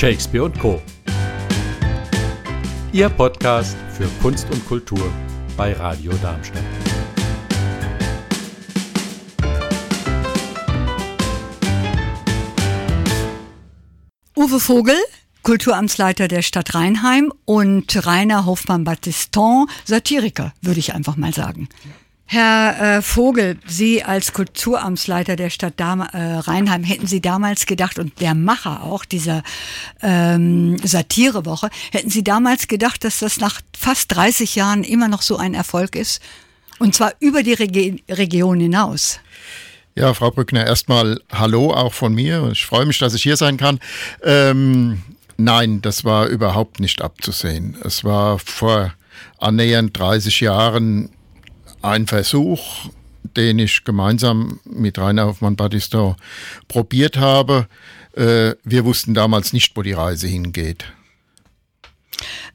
Shakespeare und Co. Ihr Podcast für Kunst und Kultur bei Radio Darmstadt. Uwe Vogel, Kulturamtsleiter der Stadt Rheinheim und Rainer Hofmann-Battiston, Satiriker, würde ich einfach mal sagen. Herr äh, Vogel, Sie als Kulturamtsleiter der Stadt Dam äh, Rheinheim, hätten Sie damals gedacht, und der Macher auch dieser ähm, Satirewoche, hätten Sie damals gedacht, dass das nach fast 30 Jahren immer noch so ein Erfolg ist? Und zwar über die Regi Region hinaus. Ja, Frau Brückner, erstmal Hallo auch von mir. Ich freue mich, dass ich hier sein kann. Ähm, nein, das war überhaupt nicht abzusehen. Es war vor annähernd 30 Jahren ein Versuch, den ich gemeinsam mit Rainer Hoffmann-Battiston probiert habe. Äh, wir wussten damals nicht, wo die Reise hingeht.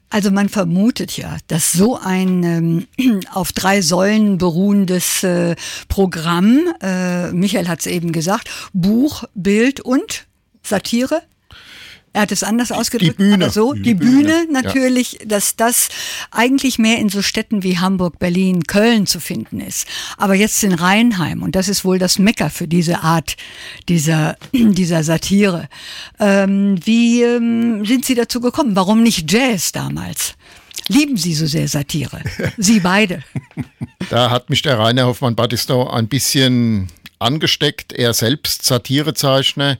Also man vermutet ja, dass so ein ähm, auf drei Säulen beruhendes äh, Programm, äh, Michael hat es eben gesagt, Buch, Bild und Satire, er hat es anders ausgedrückt, die Bühne. aber so, die, die Bühne, Bühne, natürlich, ja. dass das eigentlich mehr in so Städten wie Hamburg, Berlin, Köln zu finden ist. Aber jetzt in Rheinheim, und das ist wohl das Mecker für diese Art dieser, dieser Satire. Ähm, wie ähm, sind Sie dazu gekommen? Warum nicht Jazz damals? Lieben Sie so sehr Satire? Sie beide. Da hat mich der Rainer Hoffmann-Battiston ein bisschen angesteckt. Er selbst Satirezeichner,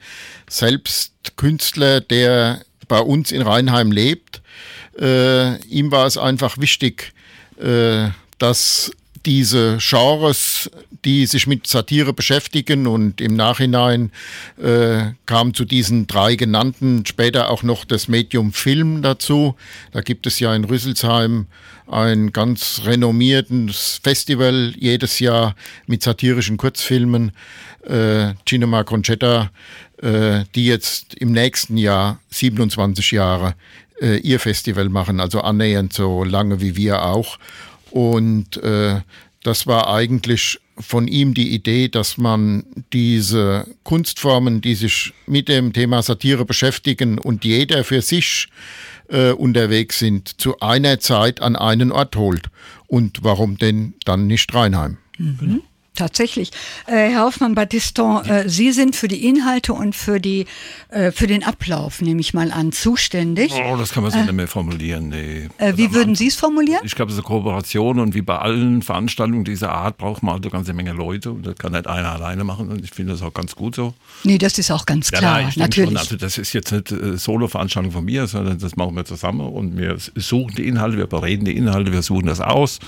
selbst Künstler, der bei uns in Rheinheim lebt. Äh, ihm war es einfach wichtig, äh, dass diese Genres, die sich mit Satire beschäftigen und im Nachhinein äh, kam zu diesen drei genannten später auch noch das Medium Film dazu. Da gibt es ja in Rüsselsheim ein ganz renommiertes Festival jedes Jahr mit satirischen Kurzfilmen. Äh, Cinema Concetta, äh, die jetzt im nächsten Jahr 27 Jahre äh, ihr Festival machen, also annähernd so lange wie wir auch. Und äh, das war eigentlich von ihm die Idee, dass man diese Kunstformen, die sich mit dem Thema Satire beschäftigen und jeder für sich äh, unterwegs sind, zu einer Zeit an einen Ort holt. Und warum denn dann nicht Rheinheim? Mhm. Tatsächlich. Äh, Herr Hoffmann-Battiston, äh, Sie sind für die Inhalte und für, die, äh, für den Ablauf, nehme ich mal an, zuständig. Oh, das kann man so nicht mehr formulieren. Nee. Äh, wie würden Sie es formulieren? Ich glaube, es ist eine Kooperation und wie bei allen Veranstaltungen dieser Art braucht man halt eine ganze Menge Leute und das kann nicht einer alleine machen und ich finde das auch ganz gut so. Nee, das ist auch ganz klar, ja, natürlich. Schon, also das ist jetzt nicht äh, Solo-Veranstaltung von mir, sondern das machen wir zusammen und wir suchen die Inhalte, wir bereden die Inhalte, wir suchen das aus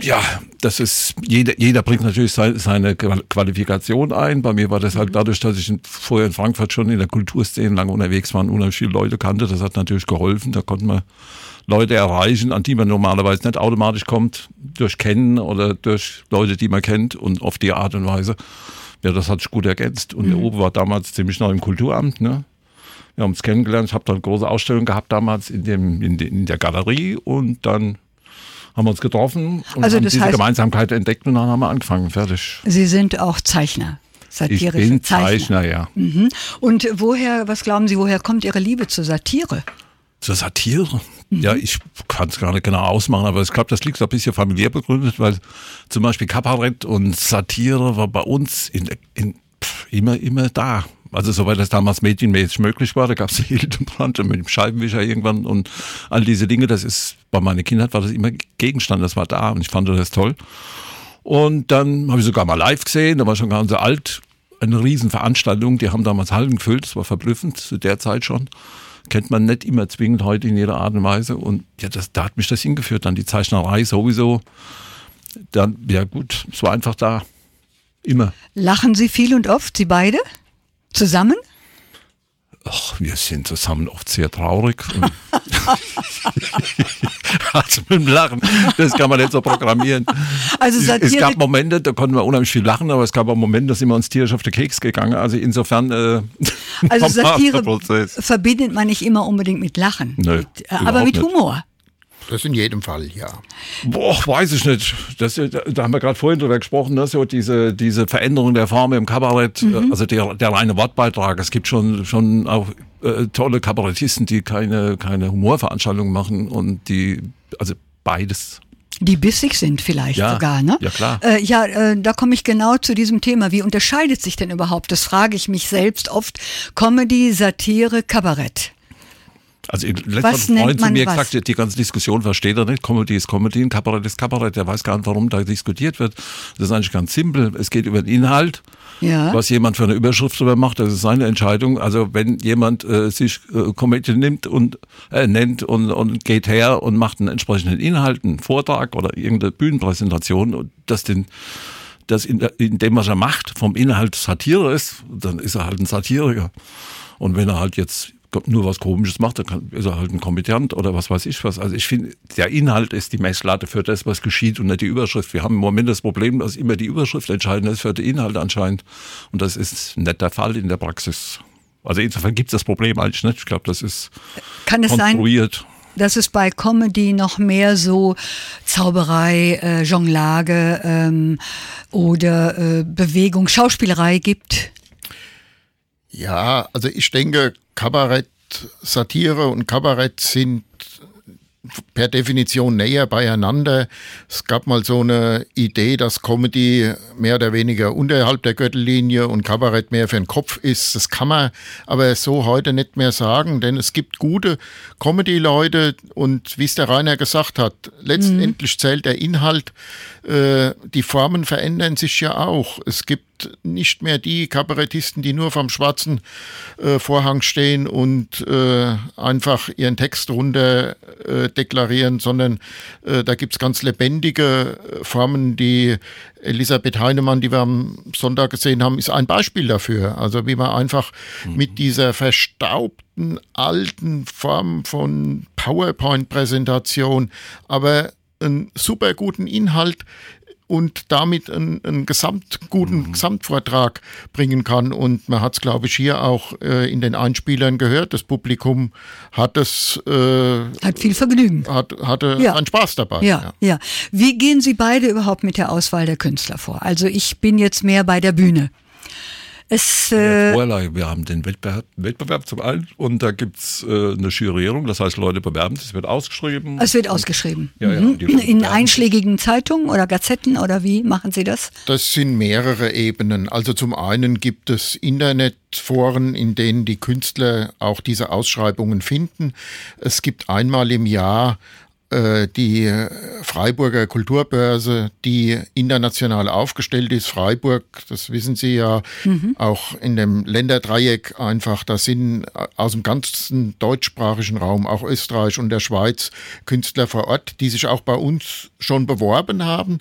ja, das ist, jeder, jeder bringt natürlich seine Qualifikation ein. Bei mir war das halt dadurch, dass ich vorher in Frankfurt schon in der Kulturszene lange unterwegs war und unheimlich viele Leute kannte. Das hat natürlich geholfen. Da konnte man Leute erreichen, an die man normalerweise nicht automatisch kommt, durch Kennen oder durch Leute, die man kennt und auf die Art und Weise. Ja, das hat sich gut ergänzt. Und mhm. der Uwe war damals ziemlich neu im Kulturamt, ne? Wir haben uns kennengelernt. Ich habe da eine große Ausstellung gehabt damals in, dem, in, de, in der Galerie und dann haben wir uns getroffen und also haben diese heißt, Gemeinsamkeit entdeckt und dann haben wir angefangen. Fertig. Sie sind auch Zeichner. Satirische ich bin Zeichner, Zeichner ja. Mhm. Und woher, was glauben Sie, woher kommt Ihre Liebe zur Satire? Zur Satire? Mhm. Ja, ich kann es gar nicht genau ausmachen, aber ich glaube, das liegt so ein bisschen familiär begründet, weil zum Beispiel Kabarett und Satire war bei uns in, in, pff, immer, immer da. Also soweit das damals medienmäßig möglich war, da gab es Hildebrand mit dem Scheibenwischer irgendwann und all diese Dinge, das ist, bei meiner Kindheit war das immer Gegenstand, das war da und ich fand das toll. Und dann habe ich sogar mal live gesehen, da war schon ganz alt, eine Riesenveranstaltung, die haben damals Hallen gefüllt, das war verblüffend, zu der Zeit schon. Kennt man nicht immer zwingend heute in jeder Art und Weise. Und ja, das, da hat mich das hingeführt, dann die Zeichnerei sowieso. Dann, ja gut, es war einfach da. Immer. Lachen Sie viel und oft, Sie beide? Zusammen? Ach, wir sind zusammen oft sehr traurig. also mit dem Lachen, das kann man nicht so programmieren. Also es gab Momente, da konnten wir unheimlich viel lachen, aber es gab auch Momente, da sind wir uns tierisch auf den Keks gegangen. Also insofern. Äh, also Satire verbindet man nicht immer unbedingt mit Lachen. Nö, äh, aber mit Humor. Das in jedem Fall, ja. Boah, weiß ich nicht. Das, da haben wir gerade vorhin drüber gesprochen, ne? so diese, diese Veränderung der Form im Kabarett, mhm. also der, der reine Wortbeitrag. Es gibt schon, schon auch äh, tolle Kabarettisten, die keine, keine Humorveranstaltungen machen und die, also beides die bissig sind vielleicht ja, sogar, ne? Ja, klar. Äh, ja, äh, da komme ich genau zu diesem Thema. Wie unterscheidet sich denn überhaupt, das frage ich mich selbst oft, Comedy, Satire, Kabarett? Also letztes Mal Freund zu mir was? gesagt, die ganze Diskussion versteht er nicht. Comedy ist Comedy, Kabarett ist Kabarett. Der weiß gar nicht, warum da diskutiert wird. Das ist eigentlich ganz simpel. Es geht über den Inhalt. Ja. Was jemand für eine Überschrift darüber macht, das ist seine Entscheidung. Also wenn jemand äh, sich äh, Comedy nimmt und äh, nennt und, und geht her und macht einen entsprechenden Inhalt, einen Vortrag oder irgendeine Bühnenpräsentation und das den das in, in dem, was er macht, vom Inhalt Satire ist, dann ist er halt ein Satiriker. Und wenn er halt jetzt nur was Komisches macht, dann ist er halt ein Kompetent oder was weiß ich was. Also ich finde, der Inhalt ist die Messlatte für das, was geschieht und nicht die Überschrift. Wir haben im Moment das Problem, dass immer die Überschrift entscheidend ist für den Inhalt anscheinend. Und das ist nicht der Fall in der Praxis. Also insofern gibt es das Problem eigentlich nicht. Ich glaube, das ist Kann es konstruiert. Sein? dass es bei Comedy noch mehr so Zauberei, äh, Jonglage ähm, oder äh, Bewegung, Schauspielerei gibt? Ja, also ich denke, Kabarett, Satire und Kabarett sind per Definition näher beieinander. Es gab mal so eine Idee, dass Comedy mehr oder weniger unterhalb der Gürtellinie und Kabarett mehr für den Kopf ist. Das kann man aber so heute nicht mehr sagen, denn es gibt gute Comedy-Leute und wie es der Rainer gesagt hat, letztendlich mhm. zählt der Inhalt. Äh, die Formen verändern sich ja auch. Es gibt nicht mehr die Kabarettisten, die nur vom schwarzen äh, Vorhang stehen und äh, einfach ihren Text runter äh, deklarieren, sondern äh, da gibt es ganz lebendige äh, Formen, die Elisabeth Heinemann, die wir am Sonntag gesehen haben, ist ein Beispiel dafür. Also wie man einfach mhm. mit dieser verstaubten alten Form von PowerPoint-Präsentation, aber einen super guten Inhalt und damit einen, einen gesamt guten mhm. Gesamtvortrag bringen kann. Und man hat es, glaube ich, hier auch äh, in den Einspielern gehört. Das Publikum hat es äh, hat viel Vergnügen, hat, hatte ja. einen Spaß dabei. Ja, ja, ja. Wie gehen Sie beide überhaupt mit der Auswahl der Künstler vor? Also ich bin jetzt mehr bei der Bühne. Es, äh wir haben den Wettbewerb, Wettbewerb zum einen und da gibt's äh, eine Jurierung, das heißt Leute bewerben sich, es wird ausgeschrieben. Es wird ausgeschrieben. Ja, mhm. ja, In einschlägigen Zeitungen oder Gazetten oder wie machen Sie das? Das sind mehrere Ebenen. Also zum einen gibt es Internetforen, in denen die Künstler auch diese Ausschreibungen finden. Es gibt einmal im Jahr die Freiburger Kulturbörse, die international aufgestellt ist. Freiburg, das wissen Sie ja, mhm. auch in dem Länderdreieck einfach, da sind aus dem ganzen deutschsprachigen Raum, auch Österreich und der Schweiz, Künstler vor Ort, die sich auch bei uns schon beworben haben.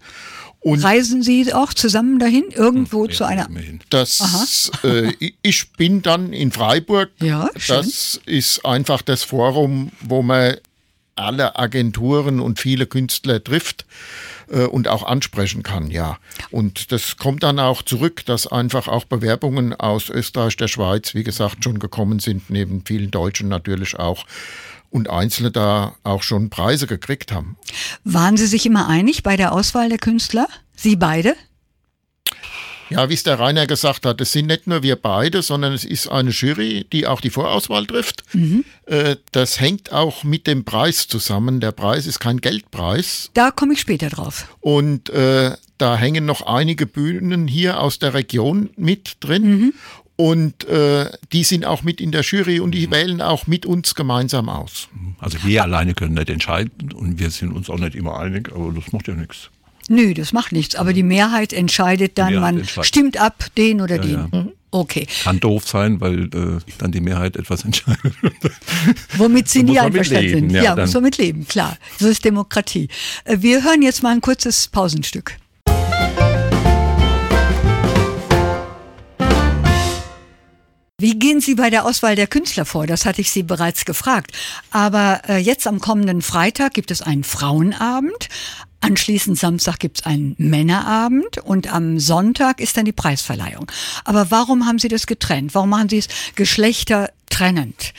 Und Reisen Sie auch zusammen dahin, irgendwo ja, zu einer? Das, äh, ich bin dann in Freiburg. Ja, schön. Das ist einfach das Forum, wo man alle Agenturen und viele Künstler trifft äh, und auch ansprechen kann, ja. Und das kommt dann auch zurück, dass einfach auch Bewerbungen aus Österreich, der Schweiz, wie gesagt, schon gekommen sind, neben vielen Deutschen natürlich auch und Einzelne da auch schon Preise gekriegt haben. Waren Sie sich immer einig bei der Auswahl der Künstler? Sie beide? Ja, wie es der Rainer gesagt hat, es sind nicht nur wir beide, sondern es ist eine Jury, die auch die Vorauswahl trifft. Mhm. Äh, das hängt auch mit dem Preis zusammen. Der Preis ist kein Geldpreis. Da komme ich später drauf. Und äh, da hängen noch einige Bühnen hier aus der Region mit drin. Mhm. Und äh, die sind auch mit in der Jury und die mhm. wählen auch mit uns gemeinsam aus. Also wir alleine können nicht entscheiden und wir sind uns auch nicht immer einig, aber das macht ja nichts. Nö, das macht nichts. Aber die Mehrheit entscheidet dann, Mehrheit man entscheidet. stimmt ab, den oder ja, den. Ja. Mhm. Okay. Kann doof sein, weil äh, dann die Mehrheit etwas entscheidet. Womit sie nie einverstanden sind. Ja, ja muss man mit leben, klar. So ist Demokratie. Äh, wir hören jetzt mal ein kurzes Pausenstück. Wie gehen Sie bei der Auswahl der Künstler vor? Das hatte ich Sie bereits gefragt. Aber äh, jetzt am kommenden Freitag gibt es einen Frauenabend. Anschließend Samstag gibt's einen Männerabend und am Sonntag ist dann die Preisverleihung. Aber warum haben Sie das getrennt? Warum machen Sie es geschlechtertrennend?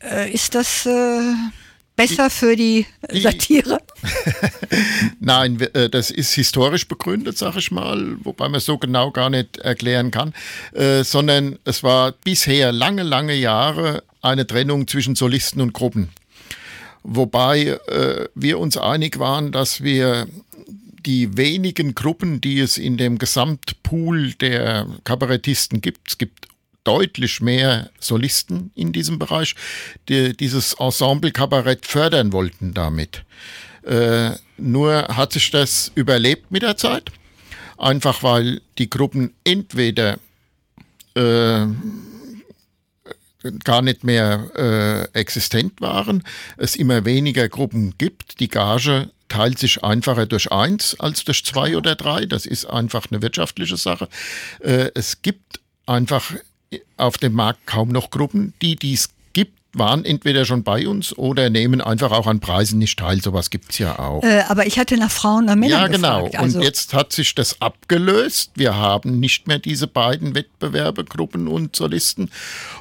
Äh, ist das äh, besser für die Satire? Nein, äh, das ist historisch begründet, sag ich mal, wobei man so genau gar nicht erklären kann, äh, sondern es war bisher lange, lange Jahre eine Trennung zwischen Solisten und Gruppen. Wobei äh, wir uns einig waren, dass wir die wenigen Gruppen, die es in dem Gesamtpool der Kabarettisten gibt, es gibt deutlich mehr Solisten in diesem Bereich, die dieses Ensemble-Kabarett fördern wollten damit. Äh, nur hat sich das überlebt mit der Zeit, einfach weil die Gruppen entweder äh, gar nicht mehr äh, existent waren, es immer weniger Gruppen gibt, die Gage teilt sich einfacher durch eins als durch zwei oder drei. Das ist einfach eine wirtschaftliche Sache. Äh, es gibt einfach auf dem Markt kaum noch Gruppen, die dies gibt, waren entweder schon bei uns oder nehmen einfach auch an Preisen nicht teil. Sowas gibt es ja auch. Äh, aber ich hatte nach Frauen und Männern Ja, genau. gefragt. Also, und jetzt hat sich das abgelöst. Wir haben nicht mehr diese beiden Wettbewerbe, Gruppen und Solisten,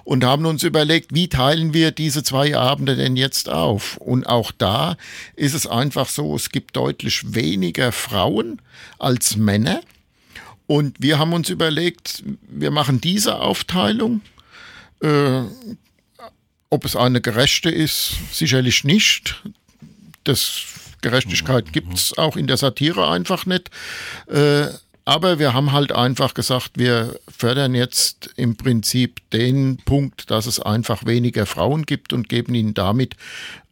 und haben uns überlegt, wie teilen wir diese zwei Abende denn jetzt auf? Und auch da ist es einfach so, es gibt deutlich weniger Frauen als Männer. Und wir haben uns überlegt, wir machen diese Aufteilung. Äh, ob es eine gerechte ist, sicherlich nicht. Das Gerechtigkeit gibt es auch in der Satire einfach nicht. Äh, aber wir haben halt einfach gesagt, wir fördern jetzt im Prinzip den Punkt, dass es einfach weniger Frauen gibt und geben ihnen damit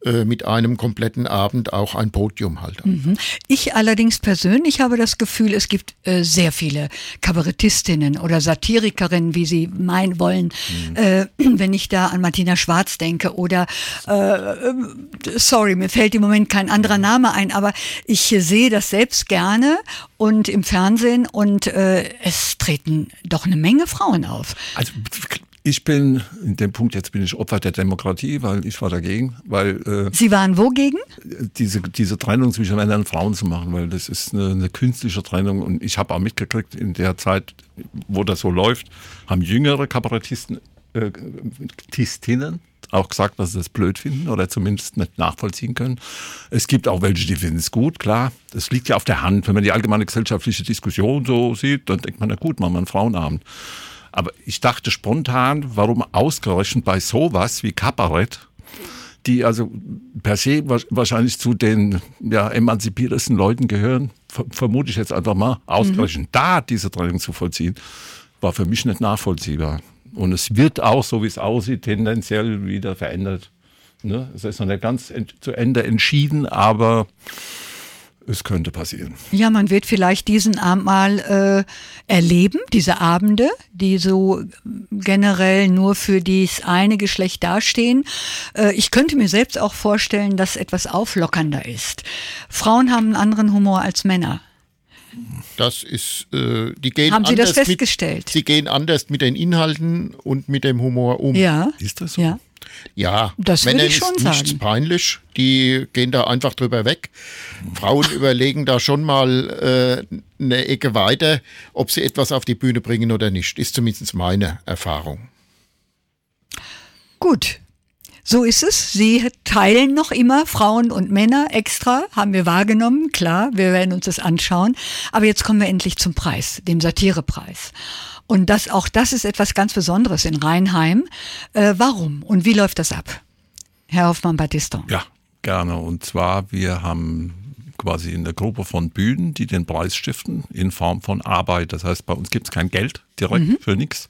äh, mit einem kompletten Abend auch ein Podium halt. Mhm. Ich allerdings persönlich habe das Gefühl, es gibt äh, sehr viele Kabarettistinnen oder Satirikerinnen, wie sie meinen wollen, äh, wenn ich da an Martina Schwarz denke oder äh, sorry, mir fällt im Moment kein anderer Name ein, aber ich äh, sehe das selbst gerne und im Fernsehen und äh, es treten doch eine Menge Frauen auf. Also ich bin, in dem Punkt jetzt bin ich Opfer der Demokratie, weil ich war dagegen, weil äh, Sie waren wogegen? diese, diese Trennung zwischen Männern und Frauen zu machen, weil das ist eine, eine künstliche Trennung und ich habe auch mitgekriegt, in der Zeit, wo das so läuft, haben jüngere Kabarettisten, äh, Tistinnen auch gesagt, dass sie das blöd finden oder zumindest nicht nachvollziehen können. Es gibt auch welche, die finden es gut, klar. Das liegt ja auf der Hand. Wenn man die allgemeine gesellschaftliche Diskussion so sieht, dann denkt man, na gut, machen wir einen Frauenabend. Aber ich dachte spontan, warum ausgerechnet bei sowas wie Kabarett, die also per se wa- wahrscheinlich zu den ja, emanzipiertesten Leuten gehören, ver vermute ich jetzt einfach mal, ausgerechnet da diese Trennung zu vollziehen, war für mich nicht nachvollziehbar. Und es wird auch, so wie es aussieht, tendenziell wieder verändert. Ne? Es ist noch nicht ganz zu Ende entschieden, aber es könnte passieren. Ja, man wird vielleicht diesen Abend mal äh, erleben, diese Abende, die so generell nur für das eine Geschlecht dastehen. Äh, ich könnte mir selbst auch vorstellen, dass etwas auflockernder ist. Frauen haben einen anderen Humor als Männer. Das ist, äh, die gehen Haben Sie das festgestellt? Mit, sie gehen anders mit den Inhalten und mit dem Humor um. Ja. Ist das so? Ja. Ja, Das Männern ich schon ist nichts sagen. peinlich. Die gehen da einfach drüber weg. Frauen überlegen da schon mal äh, eine Ecke weiter, ob sie etwas auf die Bühne bringen oder nicht. Ist zumindest meine Erfahrung. Gut. So ist es. Sie teilen noch immer Frauen und Männer extra, haben wir wahrgenommen, klar, wir werden uns das anschauen. Aber jetzt kommen wir endlich zum Preis, dem Satirepreis. Und das, auch das ist etwas ganz Besonderes in Rheinheim. Äh, warum und wie läuft das ab? Herr Hoffmann-Battiston. Ja, gerne. Und zwar, wir haben quasi eine Gruppe von Bühnen, die den Preis stiften in Form von Arbeit. Das heißt, bei uns gibt es kein Geld direkt für nichts,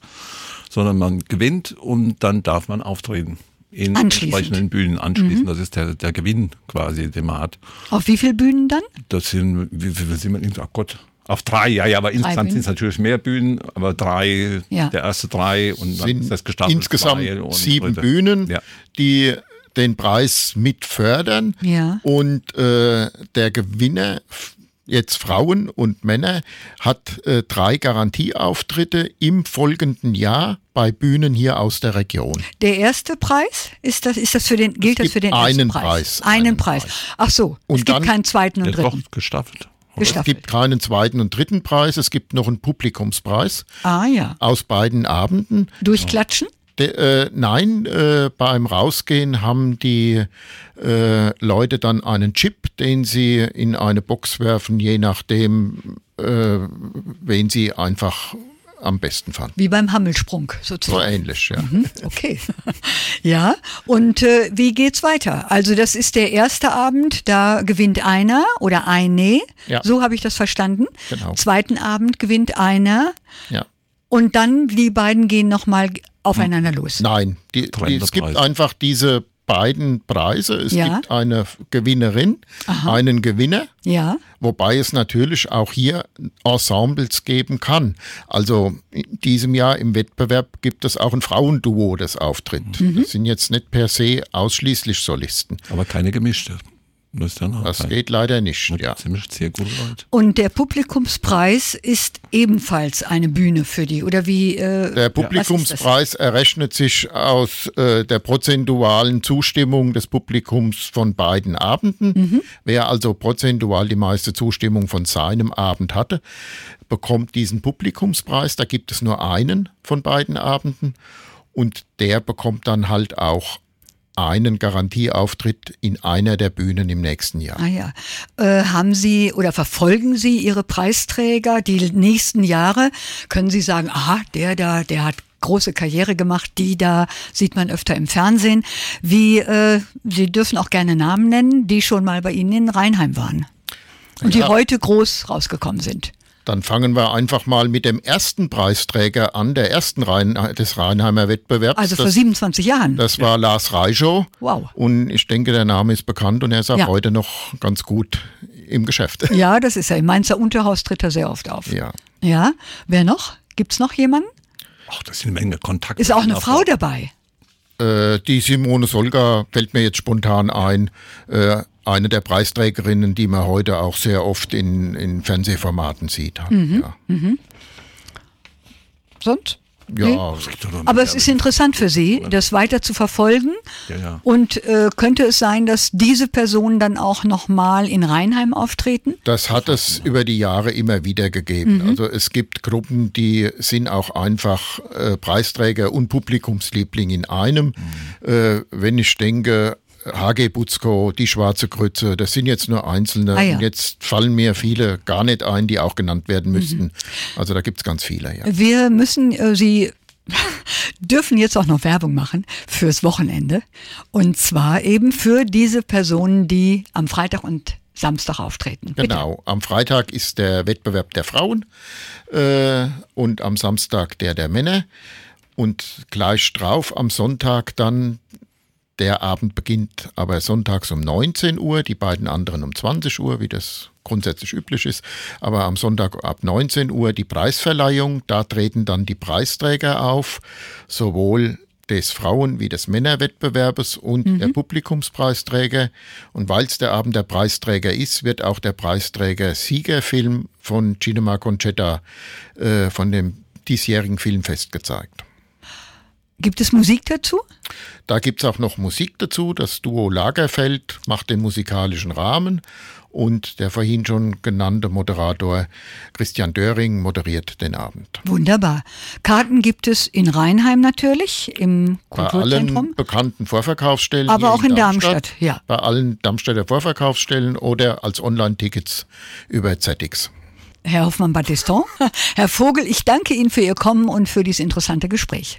sondern man gewinnt und dann darf man auftreten. In entsprechenden Bühnen anschließen. Das ist der, der Gewinn quasi, den man hat. Auf wie viel Bühnen dann? Das sind, wie viel sind wir? Ach Gott, auf drei, ja, ja, aber insgesamt sind es natürlich mehr Bühnen, aber drei, Ja. der erste drei und dann Sind ist das gestaffelt. insgesamt sieben dritte. Bühnen, Ja. die den Preis mit fördern. Ja. Und äh, der Gewinner, jetzt Frauen und Männer, hat äh, drei Garantieauftritte im folgenden Jahr bei Bühnen hier aus der Region. Der erste Preis ist das ist das für den gilt das für den einen ersten Preis? Preis, Einen, einen Preis. Preis. Ach so, Und es gibt dann- keinen zweiten und Ja, doch, dritten. Gestaffelt. Es gibt keinen zweiten und dritten Preis, es gibt noch einen Publikumspreis Ah ja. aus beiden Abenden. Durchklatschen? De, äh, nein, äh, beim Rausgehen haben die äh, Leute dann einen Chip, den sie in eine Box werfen, je nachdem, äh, wen sie einfach am besten fanden. Wie beim Hammelsprung So sozusagen. ähnlich, ja. Mhm, Okay. ja, und äh, wie geht's weiter? Also das ist der erste Abend, da gewinnt einer oder eine. Ja. So habe ich das verstanden. Genau. Zweiten Abend gewinnt einer ja. und dann die beiden gehen nochmal aufeinander los. Nein, die, die, es gibt einfach diese beiden Preise. Es Ja. gibt eine Gewinnerin, einen Gewinner. Ja. Wobei es natürlich auch hier Ensembles geben kann. Also in diesem Jahr im Wettbewerb gibt es auch ein Frauenduo, das auftritt. Mhm. Das sind jetzt nicht per se ausschließlich Solisten. Aber keine gemischte. Das, ist dann auch Das sein. geht leider nicht. Ja. Ziemlich sehr gut Leute. Und der Publikumspreis ist ebenfalls eine Bühne für die, oder wie? Äh, Der? Publikumspreis errechnet sich aus äh, der prozentualen Zustimmung des Publikums von beiden Abenden. Mhm. Wer also prozentual die meiste Zustimmung von seinem Abend hatte, bekommt diesen Publikumspreis. Da gibt es nur einen von beiden Abenden und der bekommt dann halt auch einen Garantieauftritt in einer der Bühnen im nächsten Jahr. Ah ja. Äh, haben Sie oder verfolgen Sie Ihre Preisträger die nächsten Jahre? Können Sie sagen, aha, der da, der hat große Karriere gemacht, die da sieht man öfter im Fernsehen. Wie, äh, Sie dürfen auch gerne Namen nennen, die schon mal bei Ihnen in Rheinheim waren und die Ja. heute groß rausgekommen sind. Dann fangen wir einfach mal mit dem ersten Preisträger an, der ersten Rhein, des Rheinheimer Wettbewerbs. Also vor Das- 27 Jahren. Das war Lars Reichow. Wow. Und ich denke, der Name ist bekannt und er ist auch Ja. heute noch ganz gut im Geschäft. ja, das ist er. Im Mainzer Unterhaus tritt er sehr oft auf. Ja. Ja. Wer noch? Gibt's noch jemanden? Ach, das sind eine Menge Kontakte. Ist auch eine Ja, Frau dabei. Äh, die Simone Solga fällt mir jetzt spontan ein. Äh, eine der Preisträgerinnen, die man heute auch sehr oft in, in Fernsehformaten sieht. Mhm. Ja. Sonst? Ja, noch Aber es ist interessant für Sie, das weiter zu verfolgen. Ja, ja. Und äh, könnte es sein, dass diese Personen dann auch nochmal in Rheinheim auftreten? Das hat es über die Jahre immer wieder gegeben. Also es gibt Gruppen, die sind auch einfach äh, Preisträger und Publikumsliebling in einem. Äh, wenn ich denke, HG Butzko, die Schwarze Grütze, das sind jetzt nur einzelne. Ah ja. Und jetzt fallen mir viele gar nicht ein, die auch genannt werden müssten. Also da gibt es ganz viele, ja. Wir müssen äh, Sie dürfen jetzt auch noch Werbung machen fürs Wochenende. Und zwar eben für diese Personen, die am Freitag und Samstag auftreten. Bitte. Genau. Am Freitag ist der Wettbewerb der Frauen äh, und am Samstag der der Männer. Und gleich drauf am Sonntag dann, der Abend beginnt aber sonntags um 19 Uhr, die beiden anderen um 20 Uhr, wie das grundsätzlich üblich ist. Aber am Sonntag ab 19 Uhr die Preisverleihung. Da treten dann die Preisträger auf, sowohl des Frauen- wie des Männerwettbewerbes und der Publikumspreisträger. Und weil es der Abend der Preisträger ist, wird auch der Preisträger Siegerfilm von Cinema Concetta äh, von dem diesjährigen Filmfest gezeigt. Gibt es Musik dazu? Da gibt's auch noch Musik dazu. Das Duo Lagerfeld macht den musikalischen Rahmen und der vorhin schon genannte Moderator Christian Döring moderiert den Abend. Wunderbar. Karten gibt es in Rheinheim natürlich, im Bei Kulturzentrum. allen bekannten Vorverkaufsstellen. Aber auch in Darmstadt, ja. Bei allen Darmstädter Vorverkaufsstellen oder als Online-Tickets über ZX. Herr Hoffmann-Battiston, Herr Vogel, ich danke Ihnen für Ihr Kommen und für dieses interessante Gespräch.